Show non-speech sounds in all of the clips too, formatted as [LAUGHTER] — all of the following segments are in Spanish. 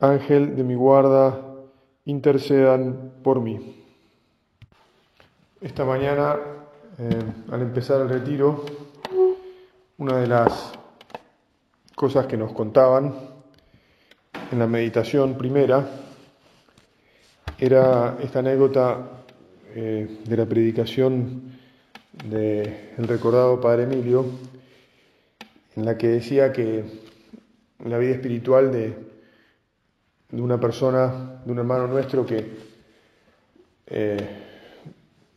Ángel de mi guarda, intercedan por mí. Esta mañana, eh, al empezar el retiro, una de las cosas que nos contaban en la meditación primera era esta anécdota eh, de la predicación del recordado Padre Emilio, en la que decía que la vida espiritual de, de una persona, de un hermano nuestro que eh,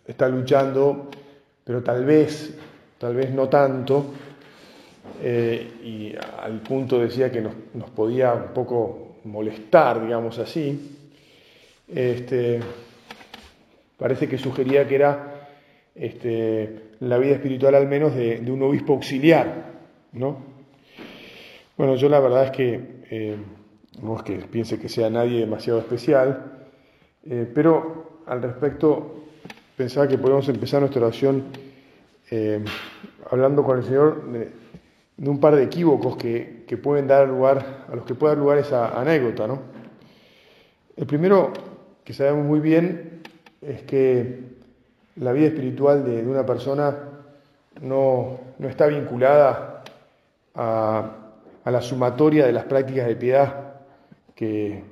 está luchando, pero tal vez, tal vez no tanto, eh, y al punto decía que nos, podía un poco molestar, digamos así, este, parece que sugería que era este, la vida espiritual al menos de, de, un obispo auxiliar, ¿no? Bueno, yo la verdad es que eh, no es que piense que sea nadie demasiado especial, eh, pero al respecto pensaba que podemos empezar nuestra oración eh, hablando con el Señor de, un par de equívocos que, que, pueden dar lugar, a los que puede dar lugar esa anécdota, ¿no? El primero, que sabemos muy bien, es que la vida espiritual de, de una persona no, no, está vinculada a, a, la sumatoria de las prácticas de piedad que,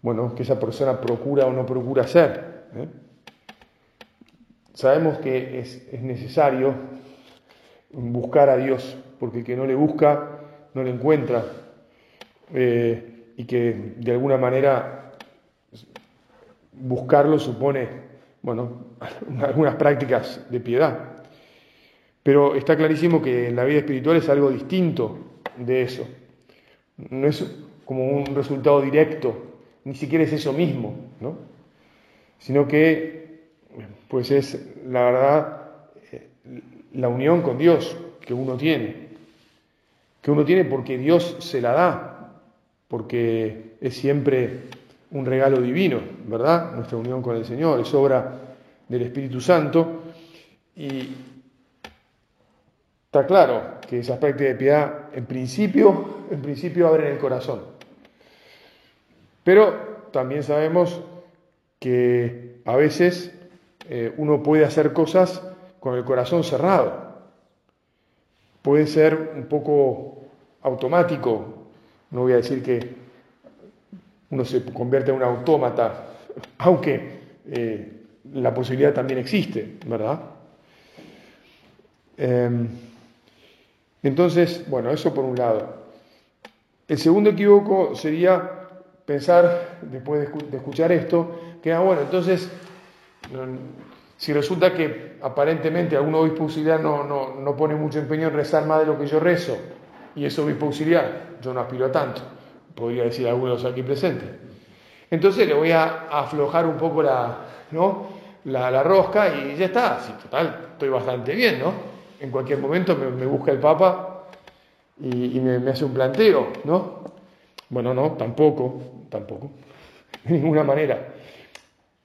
bueno, que esa persona procura o no procura hacer. ¿eh? Sabemos que es, es necesario buscar a Dios, porque el que no le busca no le encuentra, eh, y que de alguna manera buscarlo supone, bueno, [LAUGHS] algunas prácticas de piedad. Pero está clarísimo que la vida espiritual es algo distinto de eso. No es como un resultado directo, ni siquiera es eso mismo, ¿no? Sino que, pues es la verdad, la unión con Dios que uno tiene, que uno tiene porque Dios se la da, porque es siempre un regalo divino, ¿verdad? Nuestra unión con el Señor es obra del Espíritu Santo y está claro que esas prácticas de piedad en principio, en principio abren el corazón. Pero también sabemos que a veces eh, uno puede hacer cosas con el corazón cerrado. Puede ser un poco automático, no voy a decir que uno se convierte en un autómata, [LAUGHS] aunque eh, la posibilidad también existe, ¿verdad? Eh, entonces, bueno, eso por un lado. El segundo equívoco sería pensar, después de escuchar esto, que, ah, bueno, entonces, si resulta que aparentemente algún obispo auxiliar no, no, no pone mucho empeño en rezar más de lo que yo rezo, y es obispo auxiliar, yo no aspiro a tanto, podría decir algunos aquí presentes. Entonces le voy a aflojar un poco la, ¿no? la, la rosca y ya está, sí, total, estoy bastante bien, ¿no? En cualquier momento me, busca el Papa y, me, hace un planteo, ¿no? Bueno, no, tampoco, tampoco, [LAUGHS] de ninguna manera.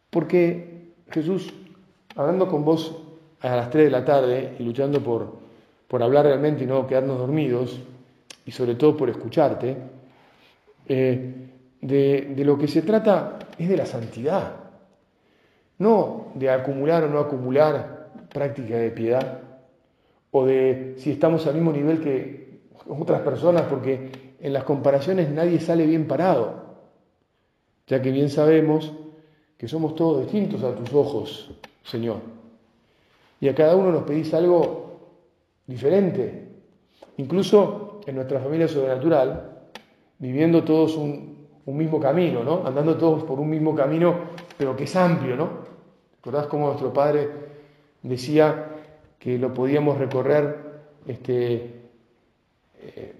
Porque Jesús, hablando con vos a las 3 de la tarde y luchando por, por hablar realmente y no quedarnos dormidos, y sobre todo por escucharte, eh, de, de lo que se trata es de la santidad, no de acumular o no acumular práctica de piedad, o de si estamos al mismo nivel que otras personas, porque en las comparaciones nadie sale bien parado, ya que bien sabemos que somos todos distintos a tus ojos, Señor. Y a cada uno nos pedís algo diferente. Incluso en nuestra familia sobrenatural, viviendo todos un, mismo camino, ¿no? Andando todos por un mismo camino, pero que es amplio, ¿no? ¿Recordás cómo nuestro padre decía que lo podíamos recorrer este, eh,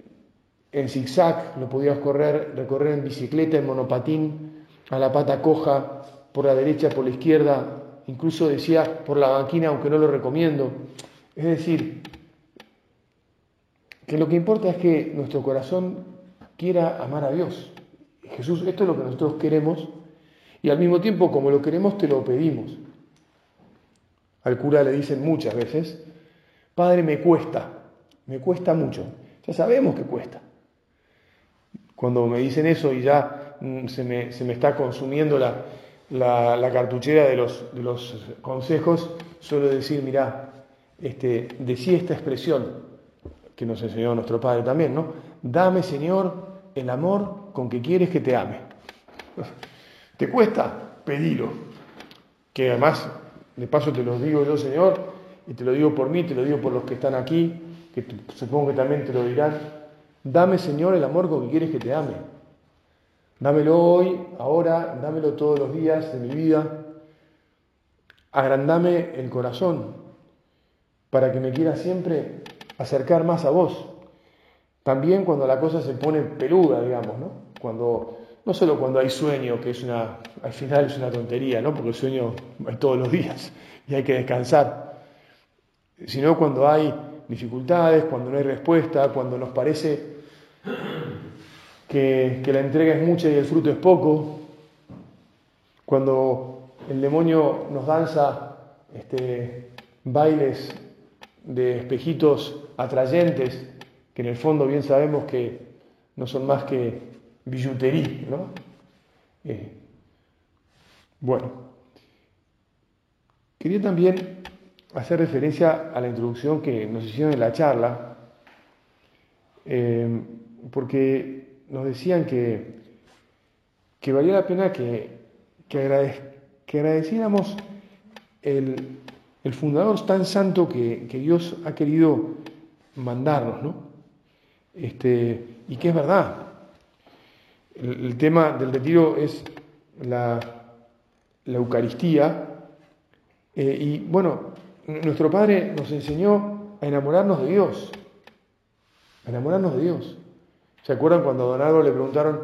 en zigzag, lo podíamos correr, recorrer en bicicleta, en monopatín, a la pata coja por la derecha, por la izquierda, incluso decía por la banquina, aunque no lo recomiendo. Es decir, que lo que importa es que nuestro corazón quiera amar a Dios. Jesús, esto es lo que nosotros queremos y al mismo tiempo como lo queremos te lo pedimos. Al cura le dicen muchas veces, Padre, me cuesta, me cuesta mucho. Ya sabemos que cuesta. Cuando me dicen eso y ya mm, se me, se me está consumiendo la, la, cartuchera de los, de los, consejos, suelo decir, mirá, este, decía esta expresión que nos enseñó nuestro Padre también, ¿no? Dame, Señor, el amor con que quieres que te ame. [LAUGHS] ¿Te cuesta? Pedilo. Que además, de paso te lo digo yo, Señor, y te lo digo por mí, te lo digo por los que están aquí, que supongo que también te lo dirán. Dame, Señor, el amor con que quieres que te ame. Dámelo hoy, ahora, dámelo todos los días de mi vida. Agrandame el corazón para que me quiera siempre acercar más a vos. También cuando la cosa se pone peluda, digamos, ¿no? Cuando, no solo cuando hay sueño, que es una, al final es una tontería, ¿no? Porque el sueño es todos los días y hay que descansar, sino cuando hay dificultades, cuando no hay respuesta, cuando nos parece que, la entrega es mucha y el fruto es poco, cuando el demonio nos danza este, bailes de espejitos atrayentes, que en el fondo bien sabemos que no son más que billutería, ¿no? Eh, bueno, quería también hacer referencia a la introducción que nos hicieron en la charla, eh, porque nos decían que, que valía la pena que, que, agradeciéramos el, fundador tan santo que, Dios ha querido mandarnos, ¿no? Este, y que es verdad. El, tema del retiro es la, Eucaristía. Eh, y bueno, nuestro Padre nos enseñó a enamorarnos de Dios, a enamorarnos de Dios. ¿Se acuerdan cuando a Don Álvaro le preguntaron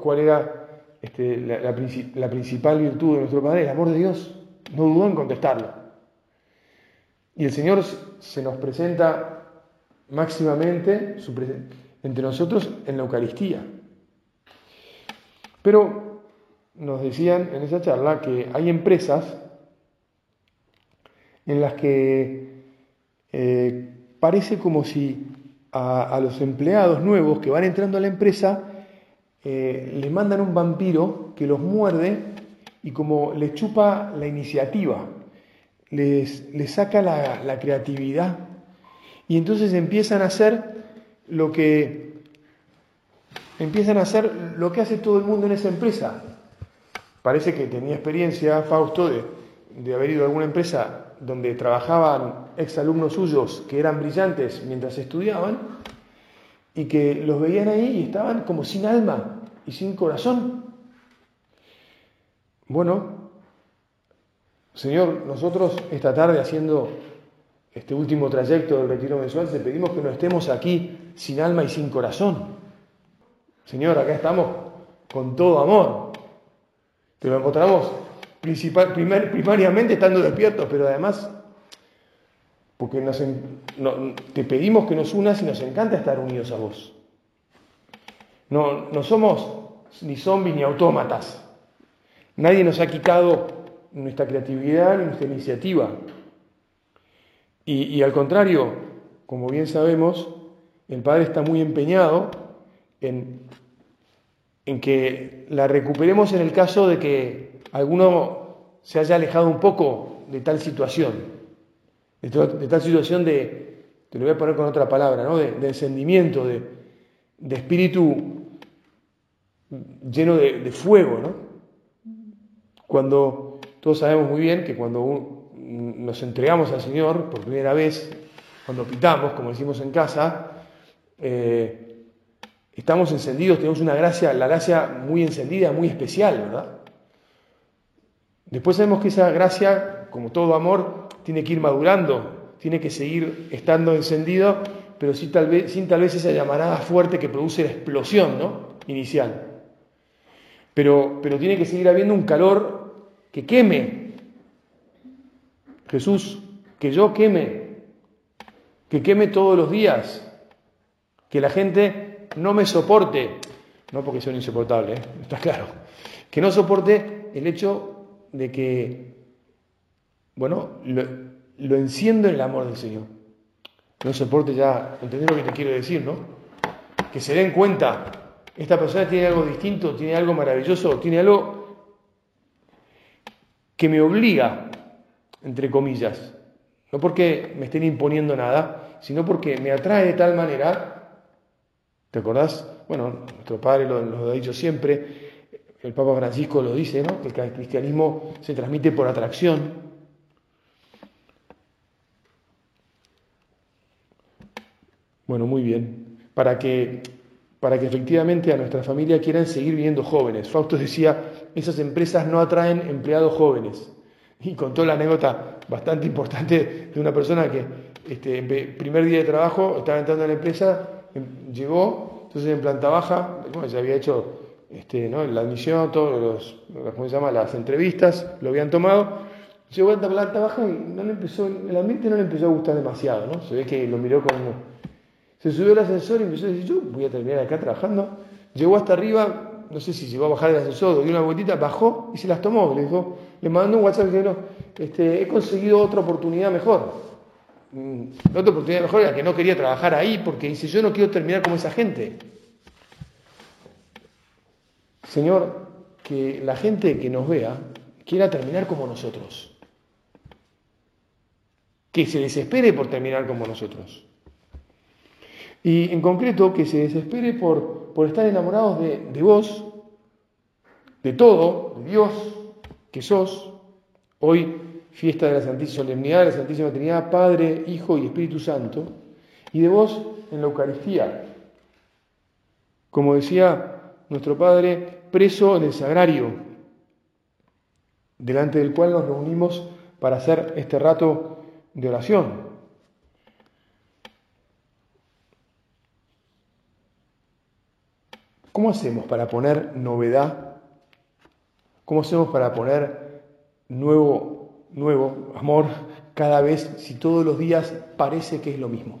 cuál era este, la, principal virtud de nuestro Padre? El amor de Dios. No dudó en contestarlo. Y el Señor se nos presenta máximamente entre nosotros en la Eucaristía. Pero nos decían en esa charla que hay empresas en las que eh, parece como si a, los empleados nuevos que van entrando a la empresa, eh, les mandan un vampiro que los muerde y como les chupa la iniciativa, les, les saca la, la, creatividad y entonces empiezan a hacer lo que empiezan a hacer lo que hace todo el mundo en esa empresa. Parece que tenía experiencia Fausto de, de haber ido a alguna empresa donde trabajaban exalumnos suyos que eran brillantes mientras estudiaban y que los veían ahí y estaban como sin alma y sin corazón. Bueno, Señor, nosotros esta tarde haciendo este último trayecto del retiro mensual, te pedimos que no estemos aquí sin alma y sin corazón. Señor, acá estamos con todo amor. Te lo encontramos primer, primariamente estando despiertos, pero además porque nos, te pedimos que nos unas y nos encanta estar unidos a vos. No, no somos ni zombies ni autómatas. Nadie nos ha quitado nuestra creatividad ni nuestra iniciativa. Y, al contrario, como bien sabemos, el Padre está muy empeñado en, en que la recuperemos en el caso de que alguno se haya alejado un poco de tal situación, de, tal situación de, te lo voy a poner con otra palabra, ¿no? de, encendimiento, de, espíritu lleno de, fuego. ¿no? Cuando todos sabemos muy bien que cuando nos entregamos al Señor por primera vez, cuando pitamos, como decimos en casa, eh, estamos encendidos, tenemos una gracia, la gracia muy encendida, muy especial, ¿verdad? Después sabemos que esa gracia, como todo amor, tiene que ir madurando, tiene que seguir estando encendido, pero sin tal vez, esa llamarada fuerte que produce la explosión ¿no? inicial. Pero tiene que seguir habiendo un calor que queme. Jesús, que yo queme, que queme todos los días, que la gente no me soporte, no porque sea insoportable, ¿eh? [LAUGHS] está claro, que no soporte el hecho de que, bueno, lo, lo enciendo en el amor del Señor. No soporte ya, entender lo que te quiero decir, ¿no? Que se den cuenta, esta persona tiene algo distinto, tiene algo maravilloso, tiene algo que me obliga, entre comillas, no porque me estén imponiendo nada, sino porque me atrae de tal manera, ¿te acordás? Bueno, nuestro padre lo, ha dicho siempre, el Papa Francisco lo dice, ¿no? Que el cristianismo se transmite por atracción, Bueno, muy bien. Para que, para que efectivamente a nuestra familia quieran seguir viviendo jóvenes. Fausto decía, esas empresas no atraen empleados jóvenes. Y contó la anécdota bastante importante de una persona que este, primer día de trabajo estaba entrando a la empresa, em, llegó, entonces en planta baja, bueno, ya había hecho este, ¿no? la admisión, todos los, ¿cómo se llama? las entrevistas, lo habían tomado, llegó a la planta baja y no le empezó, el ambiente no le empezó a gustar demasiado, ¿no? Se ve que lo miró con se subió al ascensor y empezó a decir, yo voy a terminar acá trabajando. Llegó hasta arriba, no sé si llegó a bajar el ascensor, dio una vueltita, bajó y se las tomó. Le dijo, le mandó un WhatsApp dijo, este, he conseguido otra oportunidad mejor. Mm, la otra oportunidad mejor era que no quería trabajar ahí porque dice, yo no quiero terminar como esa gente. Señor, que la gente que nos vea quiera terminar como nosotros. Que se desespere por terminar como nosotros. Y en concreto, que se desespere por, estar enamorados de, de vos, de todo, de Dios que sos. Hoy, fiesta de la Santísima Solemnidad de la Santísima Trinidad, Padre, Hijo y Espíritu Santo, y de vos en la Eucaristía. Como decía nuestro Padre, preso en el sagrario, delante del cual nos reunimos para hacer este rato de oración. ¿Cómo hacemos para poner novedad? ¿Cómo hacemos para poner nuevo, nuevo amor cada vez si todos los días parece que es lo mismo?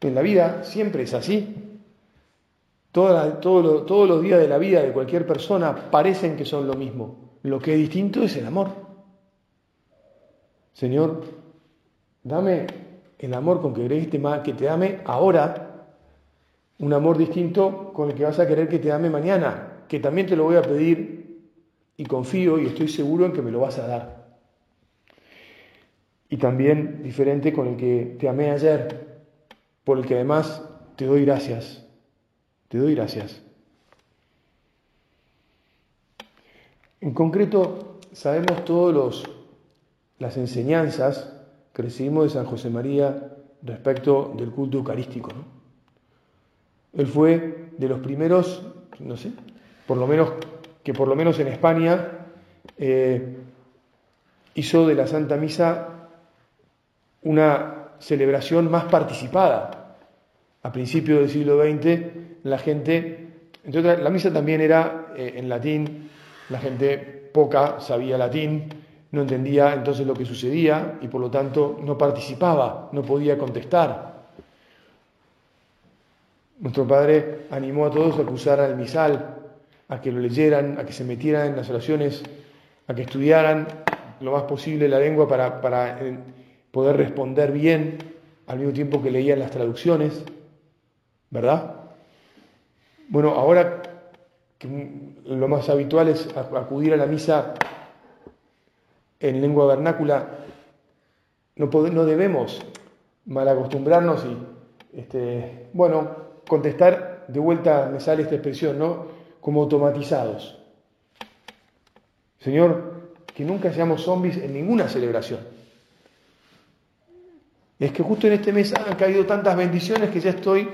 En la vida siempre es así. todos los días de la vida de cualquier persona parecen que son lo mismo. Lo que es distinto es el amor. Señor, dame el amor con que creíste que te ame ahora un amor distinto con el que vas a querer que te ame mañana, que también te lo voy a pedir y confío y estoy seguro en que me lo vas a dar. Y también diferente con el que te amé ayer, por el que además te doy gracias. Te doy gracias. En concreto, sabemos todas las enseñanzas que recibimos de San José María respecto del culto eucarístico. Él fue de los primeros, no sé, por lo menos que por lo menos en España eh, hizo de la Santa Misa una celebración más participada. A principios del siglo XX la gente, entonces la misa también era eh, en latín, la gente poca sabía latín, no entendía entonces lo que sucedía y por lo tanto no participaba, no podía contestar. Nuestro Padre animó a todos a que al misal, a que lo leyeran, a que se metieran en las oraciones, a que estudiaran lo más posible la lengua para, eh, poder responder bien al mismo tiempo que leían las traducciones, ¿verdad? Bueno, ahora lo más habitual es acudir a la misa en lengua vernácula, no, no debemos mal acostumbrarnos y, este, bueno, contestar, de vuelta me sale esta expresión, ¿no? Como automatizados. Señor, que nunca seamos zombies en ninguna celebración. Es que justo en este mes han caído tantas bendiciones que ya estoy,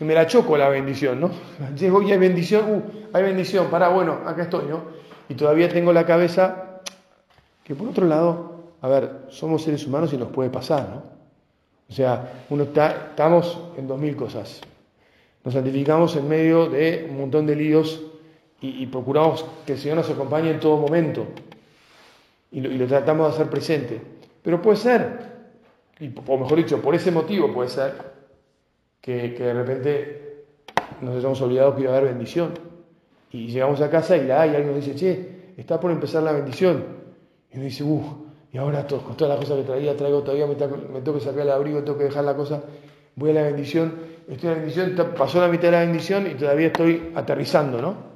me la choco la bendición, ¿no? [LAUGHS] Llego y hay bendición, uh, hay bendición, pará, bueno, acá estoy, ¿no? Y todavía tengo la cabeza que por otro lado, a ver, somos seres humanos y nos puede pasar, ¿no? O sea, uno está, estamos en dos mil cosas. Nos santificamos en medio de un montón de líos y, procuramos que el Señor nos acompañe en todo momento y lo, tratamos de hacer presente. Pero puede ser, o mejor dicho, por ese motivo puede ser que, de repente nos hayamos olvidado que iba a haber bendición. Y llegamos a casa y la hay, y alguien nos dice, che, está por empezar la bendición. Y uno dice, uff, y ahora todo, con todas las cosas que traía, traigo todavía, me, me tengo que sacar el abrigo, tengo que dejar la cosa, voy a la bendición, estoy en la bendición, pasó la mitad de la bendición y todavía estoy aterrizando, ¿no?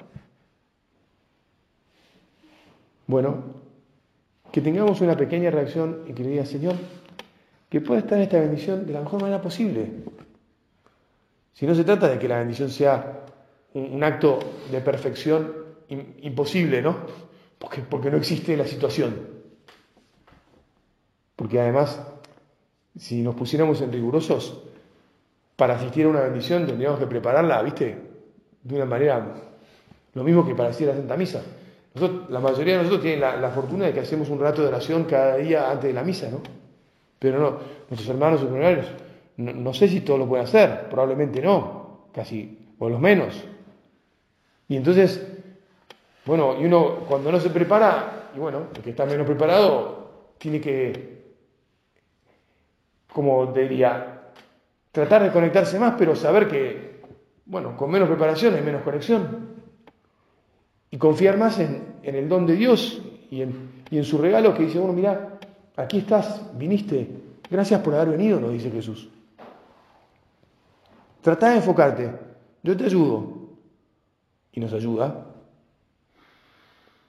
Bueno, que tengamos una pequeña reacción y que diga, Señor, que pueda estar esta bendición de la mejor manera posible. Si no se trata de que la bendición sea un, acto de perfección imposible, ¿no? Porque, porque no existe la situación. Porque además, si nos pusiéramos en rigurosos, para asistir a una bendición tendríamos que prepararla, ¿viste? De una manera, lo mismo que para asistir a la Santa Misa. La mayoría de nosotros tienen la, fortuna de que hacemos un rato de oración cada día antes de la misa, ¿no? Pero no, nuestros hermanos superiores, no, no sé si todos lo pueden hacer, probablemente no, casi, o los menos. Y entonces, bueno, y uno cuando no se prepara, y bueno, el que está menos preparado, tiene que como diría, tratar de conectarse más, pero saber que, bueno, con menos preparación hay menos conexión. Y confiar más en, el don de Dios y en, su regalo que dice, bueno, mira, aquí estás, viniste, gracias por haber venido, nos dice Jesús. Trata de enfocarte, yo te ayudo. Y nos ayuda.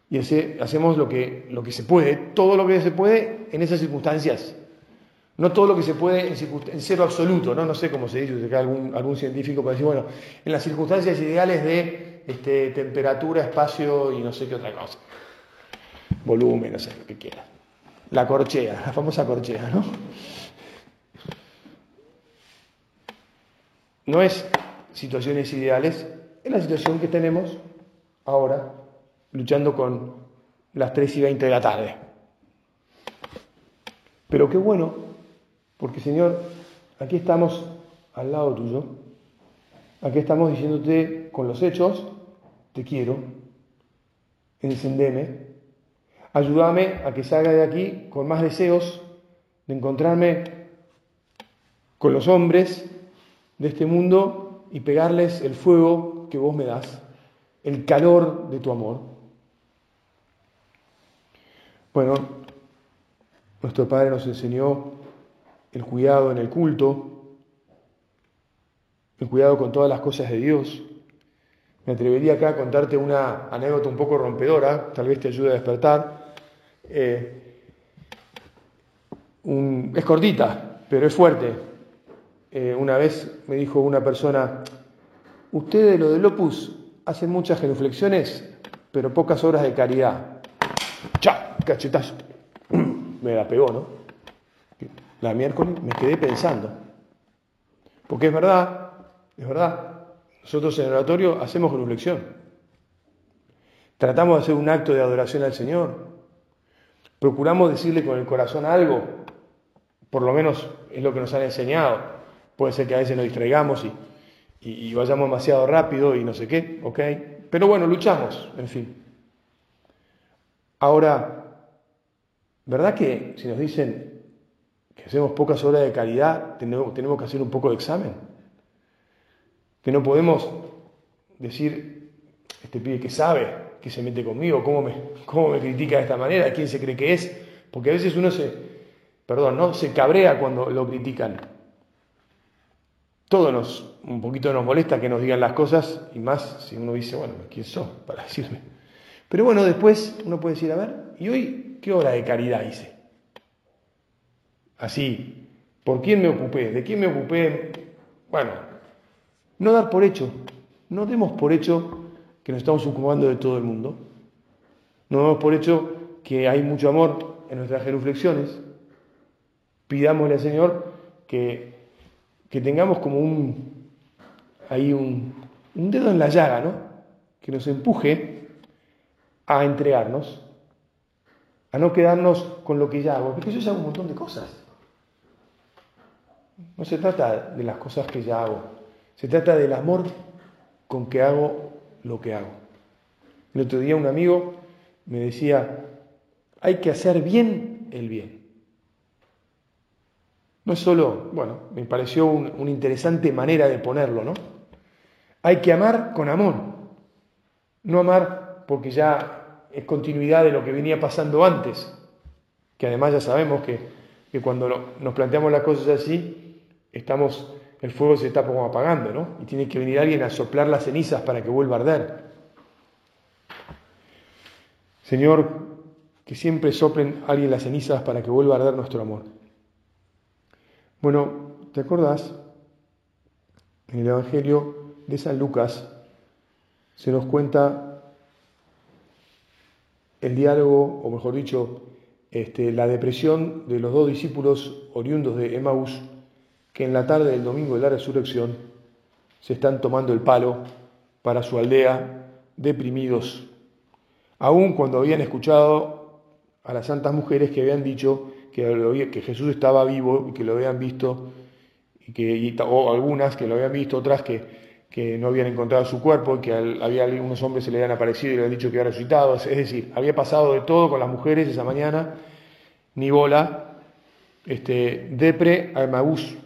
Y hacemos lo que, lo que se puede, todo lo que se puede en esas circunstancias. No todo lo que se puede en, cero absoluto, ¿no? No sé cómo se dice, algún, algún científico para decir, bueno, en las circunstancias ideales de este, temperatura, espacio y no sé qué otra cosa. Volumen, no sé, lo que quiera. La corchea, la famosa corchea, ¿no? No es situaciones ideales, es la situación que tenemos ahora, luchando con las 3 y 20 de la tarde. Pero qué bueno porque Señor, aquí estamos al lado tuyo, aquí estamos diciéndote con los hechos, te quiero, encendeme, ayúdame a que salga de aquí con más deseos de encontrarme con los hombres de este mundo y pegarles el fuego que vos me das, el calor de tu amor. Bueno, nuestro Padre nos enseñó el cuidado en el culto, el cuidado con todas las cosas de Dios. Me atrevería acá a contarte una anécdota un poco rompedora, tal vez te ayude a despertar. Eh, es cortita, pero es fuerte. Eh, una vez me dijo una persona, ustedes lo del Opus hacen muchas genuflexiones, pero pocas obras de caridad. ¡Cha! Cachetazo. [CLEARS THROAT] me la pegó, ¿no? la miércoles me quedé pensando. Porque es verdad, es verdad, nosotros en el oratorio hacemos genuflexión. Tratamos de hacer un acto de adoración al Señor. Procuramos decirle con el corazón algo, por lo menos es lo que nos han enseñado. Puede ser que a veces nos distraigamos y, y vayamos demasiado rápido y no sé qué, ¿ok? Pero bueno, luchamos, en fin. Ahora, ¿verdad que si nos dicen que hacemos pocas horas de caridad, tenemos, tenemos que hacer un poco de examen. Que no podemos decir, este pibe que sabe, que se mete conmigo, cómo me, cómo me critica de esta manera, quién se cree que es, porque a veces uno se, perdón, ¿no? se cabrea cuando lo critican. Todo nos, un poquito nos molesta que nos digan las cosas, y más si uno dice, bueno, ¿quién sos para decirme? Pero bueno, después uno puede decir, a ver, ¿y hoy qué hora de caridad hice? así, ¿por quién me ocupé? ¿De quién me ocupé? Bueno, no dar por hecho, no demos por hecho que nos estamos ocupando de todo el mundo, no demos por hecho que hay mucho amor en nuestras genuflexiones, pidámosle al Señor que, que tengamos como un, ahí un, un dedo en la llaga, ¿no? Que nos empuje a entregarnos, a no quedarnos con lo que ya hago, porque yo ya hago un montón de cosas. No se trata de las cosas que ya hago, se trata del amor con que hago lo que hago. El otro día un amigo me decía, hay que hacer bien el bien. No es solo, bueno, me pareció una interesante manera de ponerlo, ¿no? Hay que amar con amor, no amar porque ya es continuidad de lo que venía pasando antes, que además ya sabemos que, que cuando nos planteamos las cosas así, estamos, el fuego se está apagando, ¿no? Y tiene que venir alguien a soplar las cenizas para que vuelva a arder. Señor, que siempre soplen alguien las cenizas para que vuelva a arder nuestro amor. Bueno, ¿te acordás? En el Evangelio de San Lucas se nos cuenta el diálogo, o mejor dicho, este, la depresión de los dos discípulos oriundos de Emmaus, que en la tarde del domingo de la resurrección se están tomando el palo para su aldea, deprimidos, aun cuando habían escuchado a las santas mujeres que habían dicho que, que Jesús estaba vivo y que lo habían visto, y que, o algunas que lo habían visto, otras que, que no habían encontrado su cuerpo y que había algunos hombres se le habían aparecido y le habían dicho que había resucitado. Es decir, había pasado de todo con las mujeres esa mañana, ni bola, este, depre a Maús.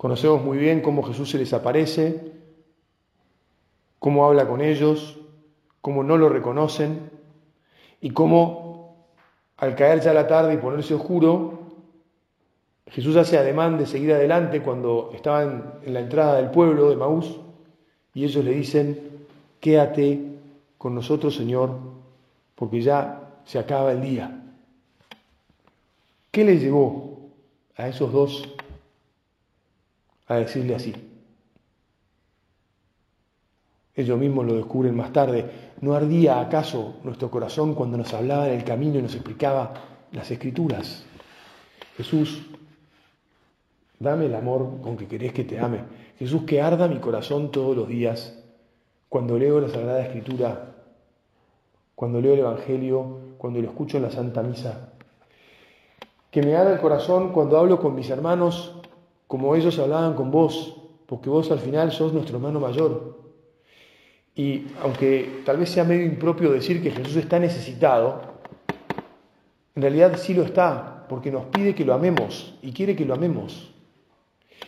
Conocemos muy bien cómo Jesús se les aparece, cómo habla con ellos, cómo no lo reconocen y cómo al caer ya la tarde y ponerse oscuro, Jesús hace ademán de seguir adelante cuando estaban en la entrada del pueblo de Maús y ellos le dicen, quédate con nosotros, Señor, porque ya se acaba el día. ¿Qué les llevó a esos dos a decirle así? Ellos mismos lo descubren más tarde. ¿No ardía acaso nuestro corazón cuando nos hablaba en el camino y nos explicaba las escrituras? Jesús, dame el amor con que querés que te ame. Jesús, que arda mi corazón todos los días cuando leo la Sagrada Escritura, cuando leo el Evangelio, cuando lo escucho en la Santa Misa. Que me arda el corazón cuando hablo con mis hermanos como ellos hablaban con vos, porque vos al final sos nuestro hermano mayor. Y aunque tal vez sea medio impropio decir que Jesús está necesitado, en realidad sí lo está, porque nos pide que lo amemos y quiere que lo amemos.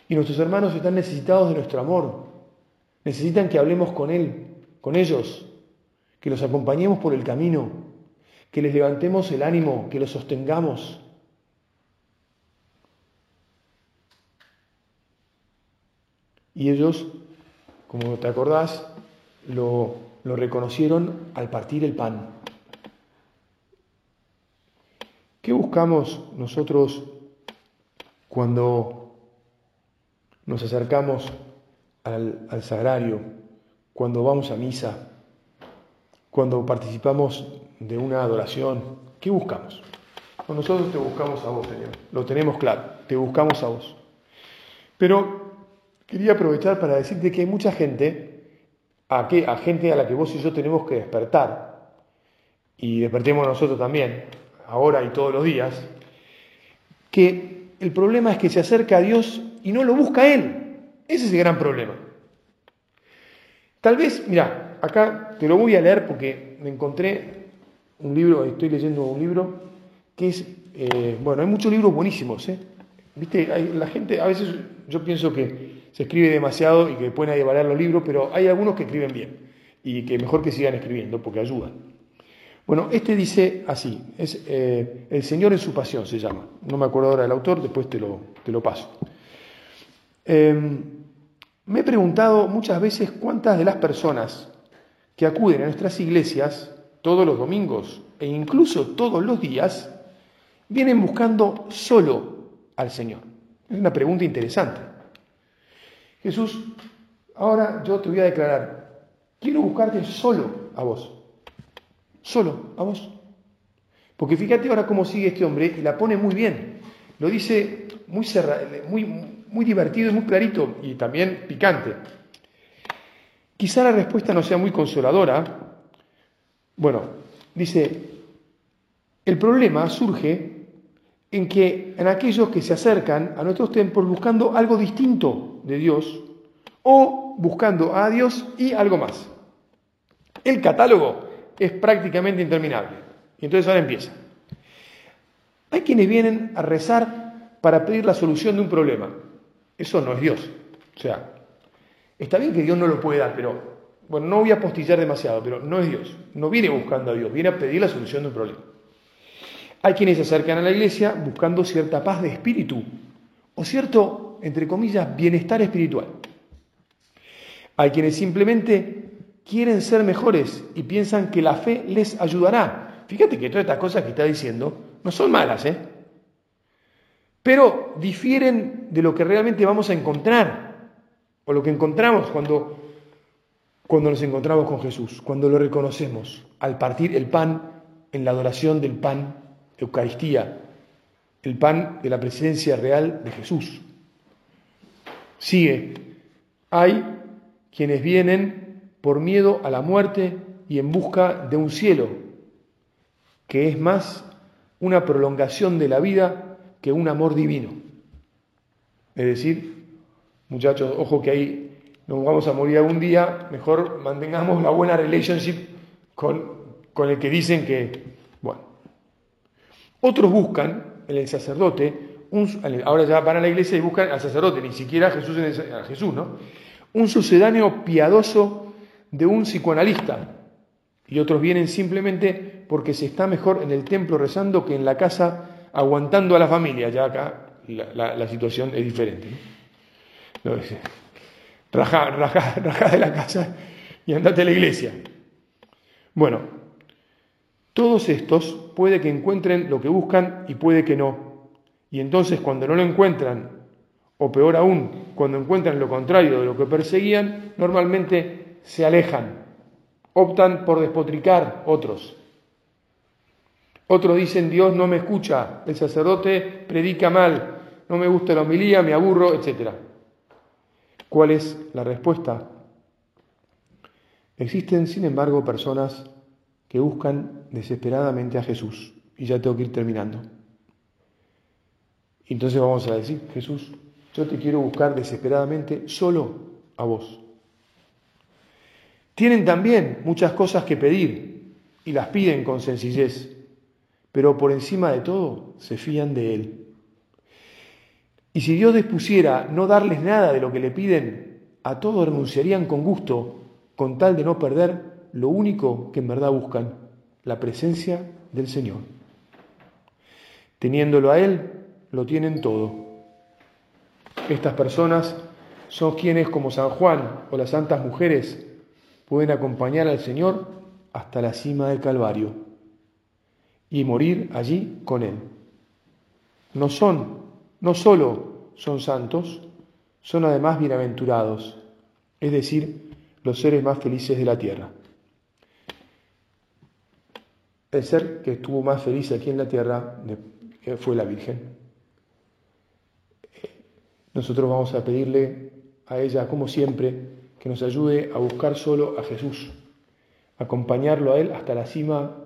Y nuestros hermanos están necesitados de nuestro amor, necesitan que hablemos con Él, con ellos, que los acompañemos por el camino, que les levantemos el ánimo, que los sostengamos. Y ellos, como te acordás, lo, reconocieron al partir el pan. ¿Qué buscamos nosotros cuando nos acercamos al, al, sagrario, cuando vamos a misa, cuando participamos de una adoración? ¿Qué buscamos? nosotros te buscamos a vos, Señor. Lo tenemos claro, te buscamos a vos. Pero quería aprovechar para decirte que hay mucha gente a, qué, a gente a la que vos y yo tenemos que despertar, y despertemos nosotros también, ahora y todos los días, que el problema es que se acerca a Dios y no lo busca Él. Ese es el gran problema. Tal vez, mira, acá te lo voy a leer porque me encontré un libro, estoy leyendo un libro que es, eh, bueno, hay muchos libros buenísimos, ¿eh? Viste, la gente, a veces yo pienso que se escribe demasiado y que después nadie a los libros, pero hay algunos que escriben bien y que mejor que sigan escribiendo porque ayudan. Bueno, este dice así, es eh, El Señor en su pasión se llama, no me acuerdo ahora del autor, después te lo, te lo paso. Em, me he preguntado muchas veces cuántas de las personas que acuden a nuestras iglesias todos los domingos e incluso todos los días vienen buscando solo al Señor. Es una pregunta interesante. Jesús, ahora yo te voy a declarar, quiero buscarte solo a vos, solo a vos. Porque fíjate ahora cómo sigue este hombre y la pone muy bien. Lo dice muy, muy, muy divertido y muy clarito y también picante. Quizá la respuesta no sea muy consoladora. Bueno, dice, el problema surge en que en aquellos que se acercan a nuestros templos buscando algo distinto de Dios o buscando a Dios y algo más. El catálogo es prácticamente interminable. Y entonces ahora empieza. Hay quienes vienen a rezar para pedir la solución de un problema. Eso no es Dios. O sea, está bien que Dios no lo puede dar, pero bueno, no voy a postillar demasiado, pero no es Dios. No viene buscando a Dios, viene a pedir la solución de un problema. Hay quienes se acercan a la iglesia buscando cierta paz de espíritu o cierto, entre comillas, bienestar espiritual. Hay quienes simplemente quieren ser mejores y piensan que la fe les ayudará. Fíjate que todas estas cosas que está diciendo no son malas, ¿eh? Pero difieren de lo que realmente vamos a encontrar, o lo que encontramos cuando, cuando nos encontramos con Jesús, cuando lo reconocemos al partir el pan en la adoración del pan, Eucaristía, el pan de la presencia real de Jesús. Sigue, hay quienes vienen por miedo a la muerte y en busca de un cielo, que es más una prolongación de la vida que un amor divino. Es decir, muchachos, ojo que ahí nos vamos a morir algún día, mejor mantengamos la buena relationship con, con el que dicen que, bueno. Otros buscan en el sacerdote, ahora ya van a la iglesia y buscan al sacerdote, ni siquiera a Jesús, ¿no? un sucedáneo piadoso de un psicoanalista. Y otros vienen simplemente porque se está mejor en el templo rezando que en la casa aguantando a la familia. Ya acá la, situación es diferente. ¿no? raja, de la casa y andate a la iglesia. Bueno, todos estos puede que encuentren lo que buscan y puede que no. Y entonces cuando no lo encuentran o peor aún, cuando encuentran lo contrario de lo que perseguían, normalmente se alejan, optan por despotricar otros. Otros dicen, Dios no me escucha, el sacerdote predica mal, no me gusta la homilía, me aburro, etc. ¿Cuál es la respuesta? Existen, sin embargo, personas que buscan desesperadamente a Jesús. Y ya tengo que ir terminando. Entonces vamos a decir, Jesús, yo te quiero buscar desesperadamente solo a vos. Tienen también muchas cosas que pedir y las piden con sencillez, pero por encima de todo se fían de Él. Y si Dios dispusiera no darles nada de lo que le piden, a todos renunciarían con gusto, con tal de no perder lo único que en verdad buscan, la presencia del Señor. Teniéndolo a Él, lo tienen todo. Estas personas son quienes, como San Juan o las santas mujeres, pueden acompañar al Señor hasta la cima del Calvario y morir allí con Él. No son, no solo son santos, son además bienaventurados, es decir, los seres más felices de la tierra. El ser que estuvo más feliz aquí en la tierra fue la Virgen. Nosotros vamos a pedirle a ella, como siempre, que nos ayude a buscar solo a Jesús, acompañarlo a Él hasta la cima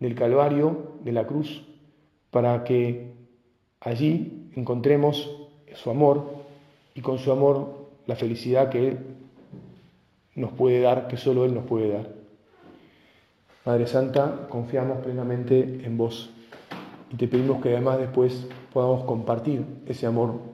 del Calvario, de la cruz, para que allí encontremos su amor y con su amor la felicidad que Él nos puede dar, que solo Él nos puede dar. Madre Santa, confiamos plenamente en vos y te pedimos que además después podamos compartir ese amor